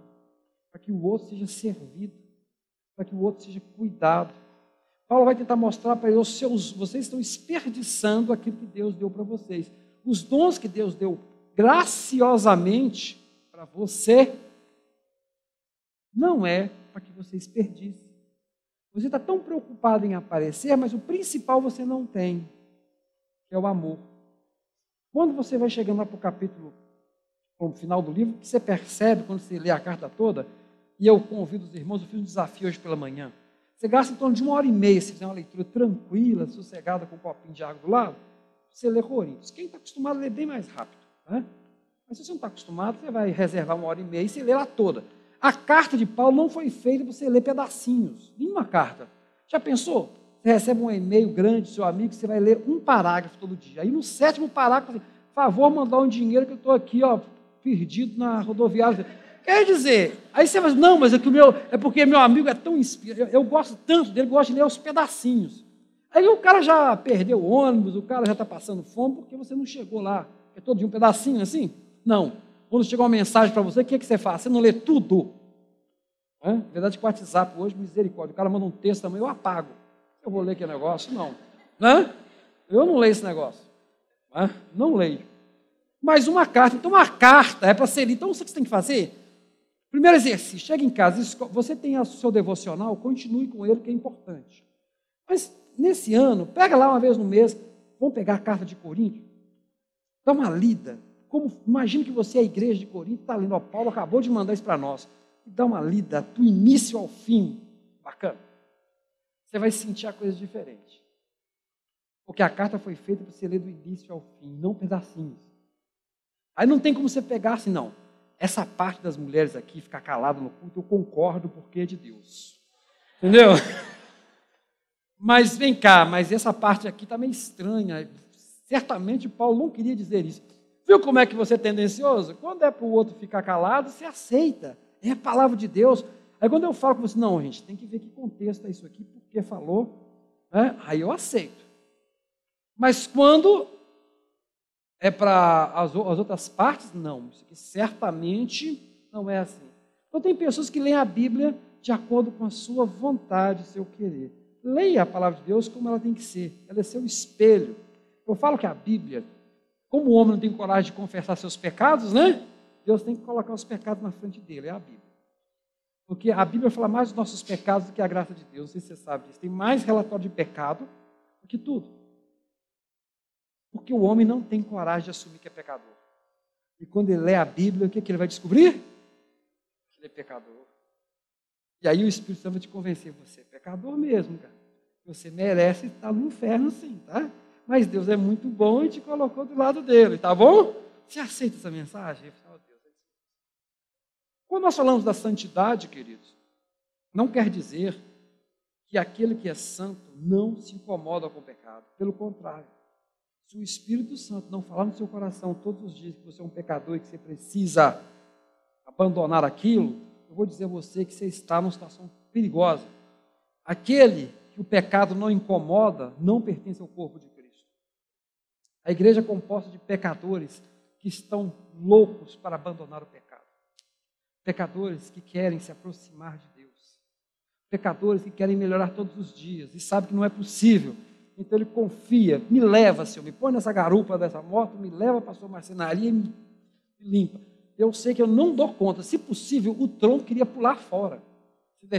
Para que o outro seja servido, para que o outro seja cuidado Paulo vai tentar mostrar para eles, seus, vocês estão desperdiçando aquilo que Deus deu para vocês. Os dons que Deus deu graciosamente para você, não é para que você desperdice. Você está tão preocupado em aparecer, mas o principal você não tem, que é o amor. Quando você vai chegando lá para o capítulo, para o final do livro, que você percebe quando você lê a carta toda, e eu convido os irmãos, eu fiz um desafio hoje pela manhã. Você gasta em torno de uma hora e meia, se fizer uma leitura tranquila, sossegada, com um copinho de água do lado, você lê Coríntios. Quem está acostumado a ler bem mais rápido. Né? Mas se você não está acostumado, você vai reservar uma hora e meia e você lê ela toda. A carta de Paulo não foi feita para você ler pedacinhos. Nenhuma carta. Já pensou? Você recebe um e-mail grande do seu amigo, você vai ler um parágrafo todo dia. Aí no sétimo parágrafo, favor, mandar um dinheiro que eu estou aqui, ó, perdido na rodoviária. Quer dizer, aí você vai não, mas é, que o meu, é porque meu amigo é tão inspirado, eu, eu gosto tanto dele, gosto de ler os pedacinhos. Aí o cara já perdeu o ônibus, o cara já está passando fome porque você não chegou lá. É todo um pedacinho assim? Não. Quando chega uma mensagem para você, o que, é que você faz? Você não lê tudo. Na verdade, o WhatsApp hoje, misericórdia. O cara manda um texto também, eu apago. Eu vou ler aquele negócio? Não. Né? Eu não leio esse negócio. Né? Não leio. Mas uma carta, então uma carta é para ser lida. Então, o que você tem que fazer? Primeiro exercício, chega em casa, você tem o seu devocional, continue com ele, que é importante. Mas nesse ano, pega lá uma vez no mês, vamos pegar a carta de Corinto, dá uma lida. Como, imagine que você é a igreja de Corinto, está lendo, ó, Paulo acabou de mandar isso para nós. Dá uma lida do início ao fim. Bacana. Você vai sentir a coisa diferente. Porque a carta foi feita para você ler do início ao fim, não pedacinhos. Aí não tem como você pegar assim, não. Essa parte das mulheres aqui, ficar calado no culto, eu concordo porque é de Deus. Entendeu? Mas vem cá, mas essa parte aqui está meio estranha. Certamente Paulo não queria dizer isso. Viu como é que você é tendencioso? Quando é para o outro ficar calado, você aceita. É a palavra de Deus. Aí quando eu falo com você, não, gente, tem que ver que contexto é isso aqui, porque falou, né? aí eu aceito. Mas quando é para as, as, outras partes, não. Isso aqui certamente não é assim. Então tem pessoas que leem a Bíblia de acordo com a sua vontade, seu querer. Leia a palavra de Deus como ela tem que ser. Ela é seu espelho. Eu falo que a Bíblia, como o homem não tem coragem de confessar seus pecados, né? Deus tem que colocar os pecados na frente dele, é a Bíblia. Porque a Bíblia fala mais dos nossos pecados do que a graça de Deus, você sabe disso. Tem mais relatório de pecado do que tudo. Porque o homem não tem coragem de assumir que é pecador. E quando ele lê a Bíblia, o que, é que ele vai descobrir? Que ele é pecador. E aí o Espírito Santo vai te convencer, você é pecador mesmo, cara. Você merece estar no inferno sim, tá? Mas Deus é muito bom e te colocou do lado dele, tá bom? Você aceita essa mensagem? Quando nós falamos da santidade, queridos, não quer dizer que aquele que é santo não se incomoda com o pecado. Pelo contrário, se o Espírito Santo não falar no seu coração todos os dias que você é um pecador e que você precisa abandonar aquilo, eu vou dizer a você que você está numa situação perigosa. Aquele que o pecado não incomoda não pertence ao corpo de. A igreja é composta de pecadores que estão loucos para abandonar o pecado. Pecadores que querem se aproximar de Deus. Pecadores que querem melhorar todos os dias e sabem que não é possível. Então ele confia, me leva, Senhor, me põe nessa garupa dessa moto, me leva para a sua marcenaria e me limpa. Eu sei que eu não dou conta. Se possível, o tronco queria pular fora.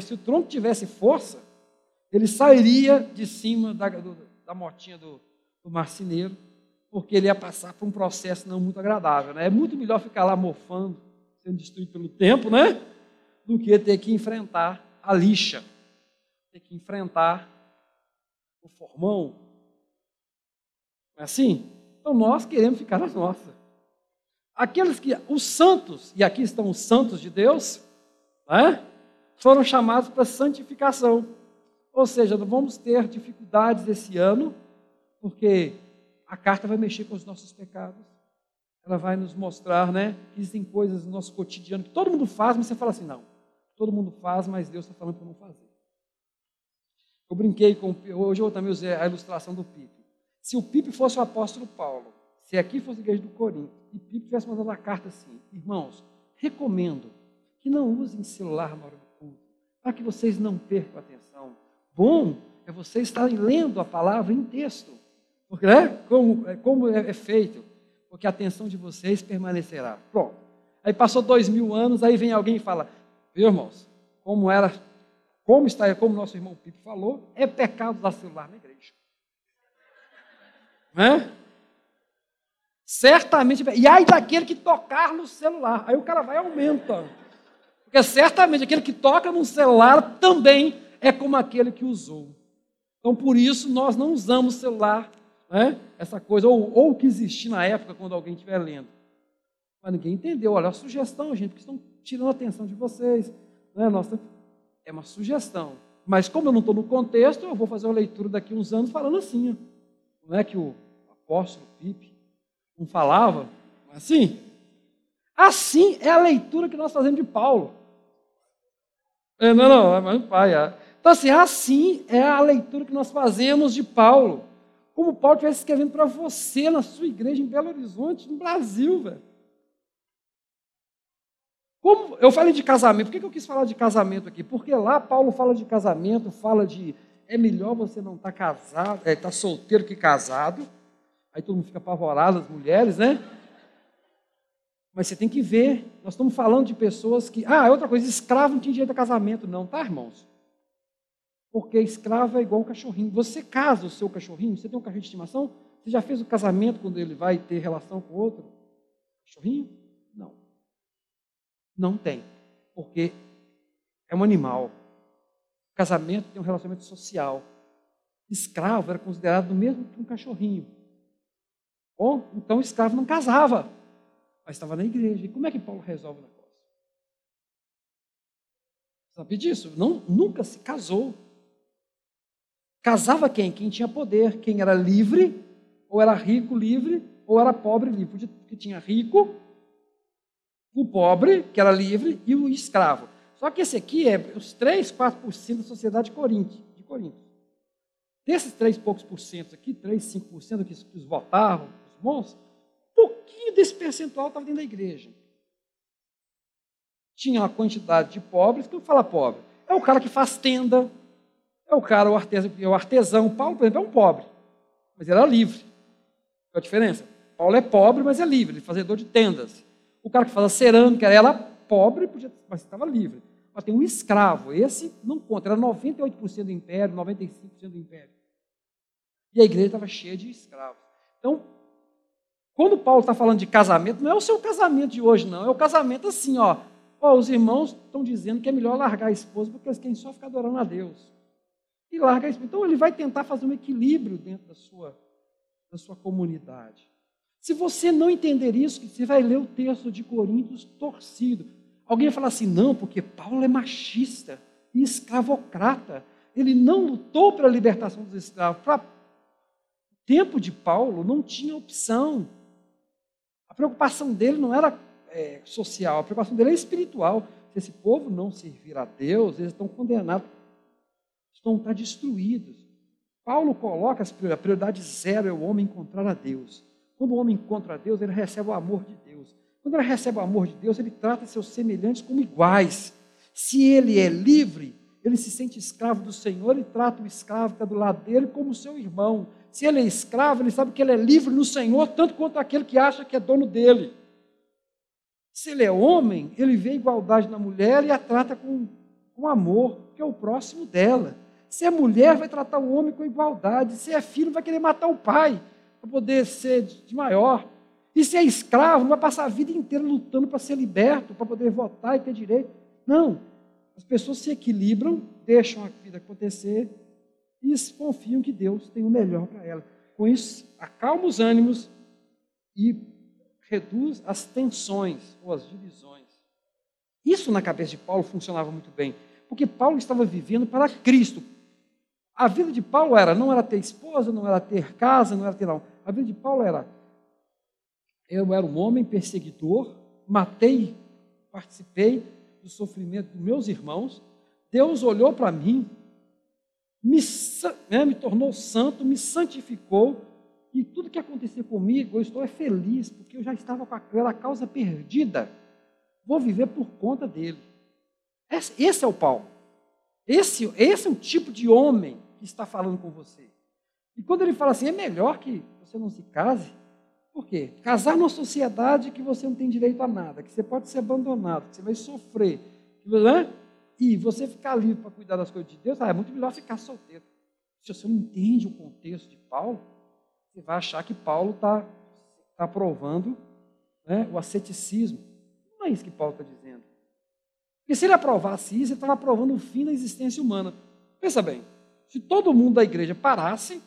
Se o tronco tivesse força, ele sairia de cima da, do, da motinha do, do marceneiro, porque ele ia passar por um processo não muito agradável. Né? É muito melhor ficar lá mofando, sendo destruído pelo tempo, né? Do que ter que enfrentar a lixa, ter que enfrentar o formão. Não é assim? Então nós queremos ficar na nossa. Aqueles que, os santos, e aqui estão os santos de Deus, né? foram chamados para santificação. Ou seja, não vamos ter dificuldades esse ano, porque a carta vai mexer com os nossos pecados ela vai nos mostrar, né, que existem coisas no nosso cotidiano que todo mundo faz, mas você fala assim, não, todo mundo faz, mas Deus está falando para não fazer. Eu brinquei com, hoje eu também usei a ilustração do Pipe. Se o Pipe fosse o apóstolo Paulo, se aqui fosse a igreja do Corinto, e Pipe tivesse mandado uma carta assim, irmãos, recomendo que não usem celular na hora do culto, para que vocês não percam a atenção. Bom é vocês estarem lendo a palavra em texto, porque, né, como, é, como é, é feito porque a atenção de vocês permanecerá. Pronto. Aí passou dois mil anos, aí vem alguém e fala, viu irmãos, como era, como está, como nosso irmão Pipo falou, é pecado dar celular na igreja. Né? Certamente, e aí daquele que tocar no celular, aí o cara vai aumentando. Porque certamente aquele que toca no celular também é como aquele que usou. Então, por isso, nós não usamos celular né? essa coisa, ou, ou que existia na época quando alguém estiver lendo. Mas ninguém entendeu. Olha, a sugestão, gente, porque estão tirando a atenção de vocês. Né? Nossa, é uma sugestão. Mas como eu não estou no contexto, eu vou fazer uma leitura daqui uns anos falando assim. Ó. Não é que o apóstolo Pipe não falava assim? Assim é a leitura que nós fazemos de Paulo. É, não, não, mas pai. É. Então, assim, assim é a leitura que nós fazemos de Paulo. Como Paulo estivesse escrevendo para você na sua igreja em Belo Horizonte, no Brasil, velho. Como eu falei de casamento, por que eu quis falar de casamento aqui? Porque lá Paulo fala de casamento, fala de é melhor você não estar tá casado, é, tá solteiro que casado. Aí todo mundo fica apavorado, as mulheres, né? Mas você tem que ver, nós estamos falando de pessoas que. Ah, é outra coisa, escravo não tinha direito a casamento, não, tá, irmãos? Porque escravo é igual um cachorrinho. Você casa o seu cachorrinho, você tem um cachorro de estimação? Você já fez o casamento quando ele vai ter relação com outro? Cachorrinho? Não. Não tem. Porque é um animal. Casamento tem um relacionamento social. Escravo era considerado o mesmo que um cachorrinho. Ou então o escravo não casava, mas estava na igreja. E como é que Paulo resolve o negócio? Sabe disso? Não, nunca se casou. Casava quem? Quem tinha poder, quem era livre, ou era rico, livre, ou era pobre, livre. Porque tinha rico, o pobre, que era livre, e o escravo. Só que esse aqui é os 3, 4% da sociedade de Corinto. De Corinto. Desses 3 poucos por cento aqui, 3, 5% que, os votavam, os bons, pouquinho desse percentual estava dentro da igreja. Tinha uma quantidade de pobres, que eu falo pobre? É o cara que faz tenda, é o cara, o artesão, o artesão. Paulo, por exemplo, é um pobre, mas ele era livre. Qual a diferença? Paulo é pobre, mas é livre, ele é fazedor de tendas. O cara que faz a cerâmica, ela pobre, mas estava livre. Mas tem um escravo, esse não conta, era 98% do império, 95% do império. E a igreja estava cheia de escravos. Então, quando Paulo está falando de casamento, não é o seu casamento de hoje, não. É o casamento assim, ó. ó os irmãos estão dizendo que é melhor largar a esposa porque eles querem só ficar adorando a Deus e larga isso. Então ele vai tentar fazer um equilíbrio dentro da sua, da sua comunidade. Se você não entender isso, você vai ler o texto de Coríntios torcido. Alguém vai falar assim, não, porque Paulo é machista e escravocrata. Ele não lutou pela libertação dos escravos. Para o tempo de Paulo não tinha opção. A preocupação dele não era é, social, a preocupação dele é espiritual. Se esse povo não servir a Deus, eles estão condenados estão estar destruídos. Paulo coloca a prioridade zero é o homem encontrar a Deus. Quando o homem encontra a Deus, ele recebe o amor de Deus. Quando ele recebe o amor de Deus, ele trata seus semelhantes como iguais. Se ele é livre, ele se sente escravo do Senhor e trata o escravo que está do lado dele como seu irmão. Se ele é escravo, ele sabe que ele é livre no Senhor, tanto quanto aquele que acha que é dono dele. Se ele é homem, ele vê igualdade na mulher e a trata com, com amor, que é o próximo dela. Se é mulher, vai tratar o homem com igualdade. Se é filho, vai querer matar o pai para poder ser de maior. E se é escravo, não vai passar a vida inteira lutando para ser liberto, para poder votar e ter direito. Não. As pessoas se equilibram, deixam a vida acontecer e confiam que Deus tem o melhor para ela. Com isso, acalma os ânimos e reduz as tensões ou as divisões. Isso na cabeça de Paulo funcionava muito bem, porque Paulo estava vivendo para Cristo, a vida de Paulo era, não era ter esposa, não era ter casa, não era ter não. A vida de Paulo era, eu era um homem perseguidor, matei, participei do sofrimento dos meus irmãos. Deus olhou para mim, me, né, me tornou santo, me santificou, e tudo que acontecer comigo, eu estou é feliz, porque eu já estava com aquela causa perdida. Vou viver por conta dele. Esse, esse é o Paulo. Esse, esse é o tipo de homem que está falando com você. E quando ele fala assim, é melhor que você não se case, por quê? Casar numa sociedade que você não tem direito a nada, que você pode ser abandonado, que você vai sofrer, né? e você ficar livre para cuidar das coisas de Deus, ah, é muito melhor ficar solteiro. Se você não entende o contexto de Paulo, você vai achar que Paulo está tá aprovando né, o asceticismo. Não é isso que Paulo está dizendo. Porque se ele aprovasse isso, ele estava aprovando o fim da existência humana. Pensa bem, se todo mundo da igreja parasse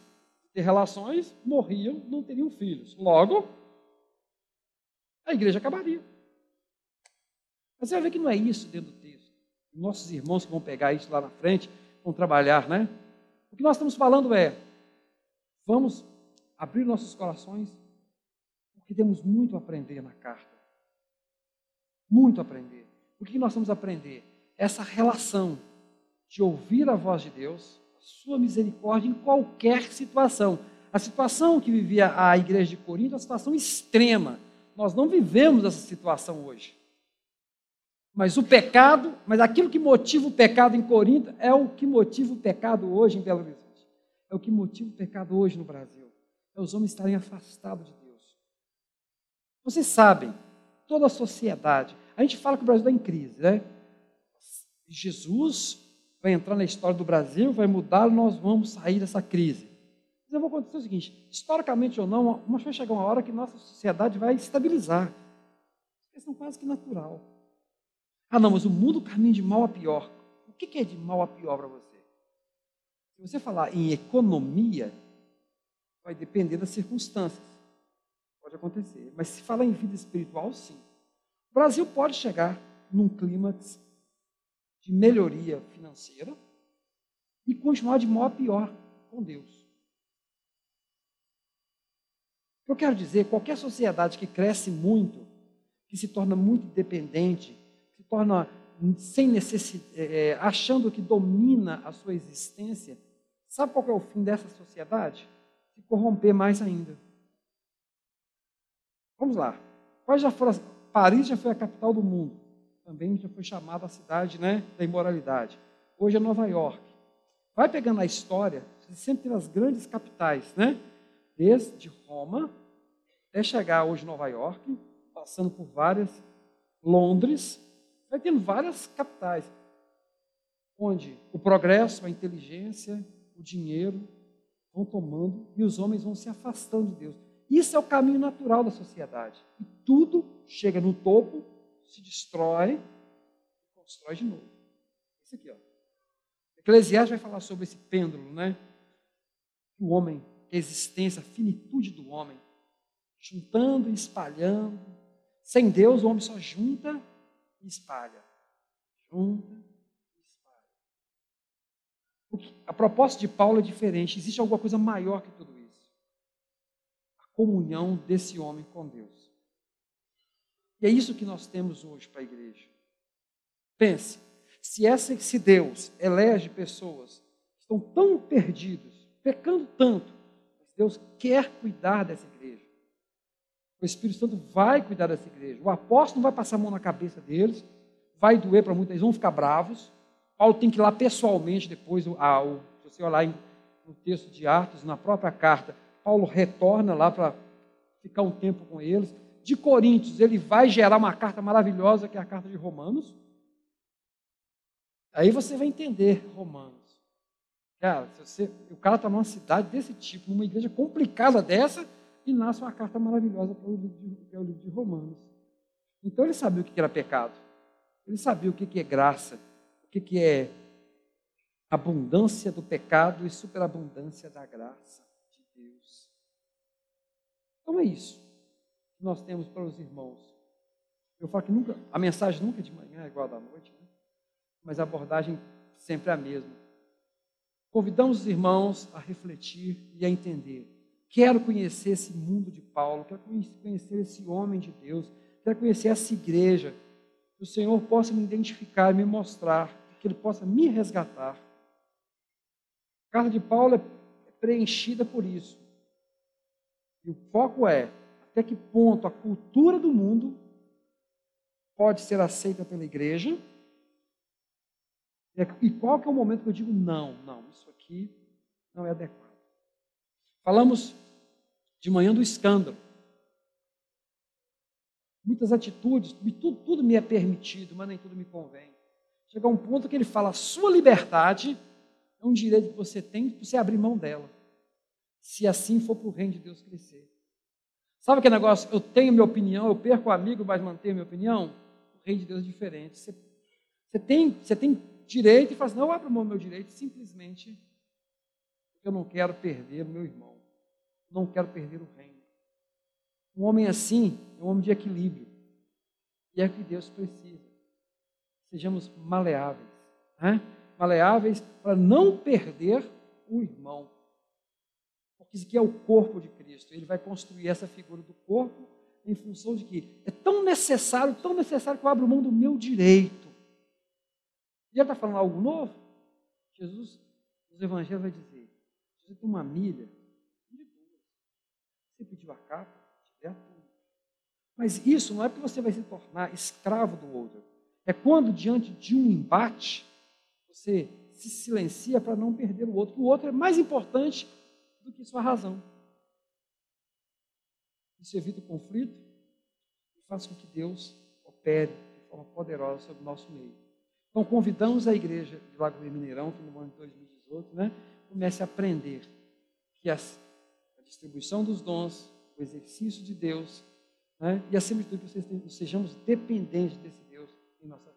de ter relações, morriam, não teriam filhos. Logo, a igreja acabaria. Mas você vai ver que não é isso dentro do texto. Nossos irmãos que vão pegar isso lá na frente, vão trabalhar, né? O que nós estamos falando é: vamos abrir nossos corações, porque temos muito a aprender na carta. Muito a aprender. O que nós vamos aprender? Essa relação de ouvir a voz de Deus, sua misericórdia em qualquer situação. A situação que vivia a igreja de Corinto é uma situação extrema. Nós não vivemos essa situação hoje. Mas o pecado, mas aquilo que motiva o pecado em Corinto é o que motiva o pecado hoje em Belo Horizonte. É o que motiva o pecado hoje no Brasil. É os homens estarem afastados de Deus. Vocês sabem, toda a sociedade, a gente fala que o Brasil está em crise, né? Jesus vai entrar na história do Brasil, vai mudar, nós vamos sair dessa crise. Mas eu vou acontecer o seguinte: historicamente ou não, mas vai chegar uma hora que nossa sociedade vai estabilizar. É questão quase que natural. Ah, não, mas o mundo caminha de mal a pior. O que é de mal a pior para você? Se você falar em economia, vai depender das circunstâncias. Pode acontecer. Mas se falar em vida espiritual, sim. O Brasil pode chegar num clímax de melhoria financeira e continuar de mal a pior com Deus. Eu quero dizer, qualquer sociedade que cresce muito, que se torna muito dependente, se torna sem necessidade, é, é, achando que domina a sua existência, sabe qual é o fim dessa sociedade? Se corromper mais ainda. Vamos lá. Quais já foram, Paris já foi a capital do mundo. Também já foi chamada a cidade né, da imoralidade. Hoje é Nova York. Vai pegando a história, sempre tem as grandes capitais, né? Desde Roma até chegar hoje Nova York, passando por várias, Londres, vai tendo várias capitais, onde o progresso, a inteligência, o dinheiro vão tomando e os homens vão se afastando de Deus. Isso é o caminho natural da sociedade. E tudo chega no topo, se destrói e constrói de novo. Isso aqui, ó. Eclesiastes vai falar sobre esse pêndulo, né? O homem, a existência, a finitude do homem juntando e espalhando. Sem Deus, o homem só junta e espalha. Junta e espalha. a proposta de Paulo é diferente. Existe alguma coisa maior que tudo isso. A comunhão desse homem com Deus. E é isso que nós temos hoje para a igreja. Pense, se, essa, se Deus elege pessoas que estão tão perdidos, pecando tanto, mas Deus quer cuidar dessa igreja. O Espírito Santo vai cuidar dessa igreja. O apóstolo vai passar a mão na cabeça deles, vai doer para muitos, eles vão ficar bravos. Paulo tem que ir lá pessoalmente depois, o, se você olhar no texto de Atos, na própria carta, Paulo retorna lá para ficar um tempo com eles. De Coríntios, ele vai gerar uma carta maravilhosa, que é a carta de Romanos. Aí você vai entender Romanos. Cara, você, o cara está numa cidade desse tipo, numa igreja complicada dessa, e nasce uma carta maravilhosa para o livro é o livro de Romanos. Então ele sabia o que era pecado, ele sabia o que é graça, o que é abundância do pecado e superabundância da graça de Deus. Então é isso que nós temos para os irmãos. Eu falo que nunca, a mensagem nunca de manhã é igual da noite, né? mas a abordagem sempre é a mesma. Convidamos os irmãos a refletir e a entender Quero conhecer esse mundo de Paulo, quero conhecer esse homem de Deus, quero conhecer essa igreja. Que o Senhor possa me identificar, me mostrar, que Ele possa me resgatar. A carta de Paulo é preenchida por isso. E o foco é até que ponto a cultura do mundo pode ser aceita pela igreja e qual que é o momento que eu digo não, não, isso aqui não é adequado. Falamos de manhã do escândalo. Muitas atitudes, tudo, tudo me é permitido, mas nem tudo me convém. Chega um ponto que ele fala: a sua liberdade é um direito que você tem de você abrir mão dela. Se assim for para o reino de Deus crescer. Sabe aquele negócio? Eu tenho minha opinião, eu perco o amigo, mas mantenho minha opinião? O reino de Deus é diferente. Você, você, tem, você tem direito e fala assim: não, eu abro mão do meu direito simplesmente porque eu não quero perder o meu irmão não quero perder o reino. Um homem assim é um homem de equilíbrio. E é o que Deus precisa. Sejamos maleáveis. Né? Maleáveis para não perder o irmão. Isso aqui é o corpo de Cristo. Ele vai construir essa figura do corpo em função de que é tão necessário, tão necessário que eu abro mão do meu direito. E ele está falando algo novo? Jesus, nos evangelhos, vai dizer: você tem uma milha. Você pediu a capa, tiver tudo. Mas isso não é porque você vai se tornar escravo do outro. É quando, diante de um embate, você se silencia para não perder o outro. O outro é mais importante do que sua razão. Isso evita o conflito e faz com que Deus opere de forma poderosa sobre o nosso meio. Então, convidamos a igreja de Lago Mineirão, que no ano de 2018, né, comece a aprender que as, a distribuição dos dons, o exercício de Deus, né, e acima de tudo, que sejamos dependentes desse Deus em nossa.